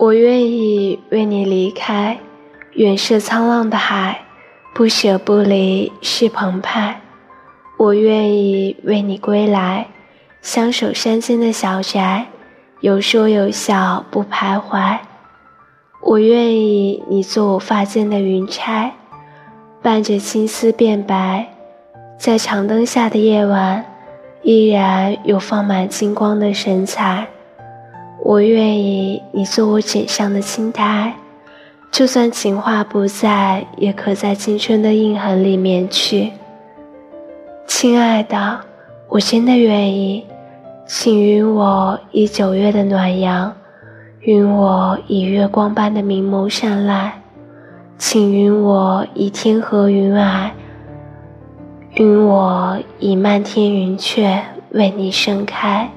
我愿意为你离开，远涉沧浪的海，不舍不离是澎湃。我愿意为你归来，相守山间的小宅，有说有笑不徘徊。我愿意你做我发间的云钗，伴着青丝变白，在长灯下的夜晚，依然有放满金光的神采。我愿意你做我枕上的青苔，就算情话不在，也刻在青春的印痕里面去。亲爱的，我真的愿意，请允我以九月的暖阳，允我以月光般的明眸善睐，请允我以天河云霭，允我以漫天云雀为你盛开。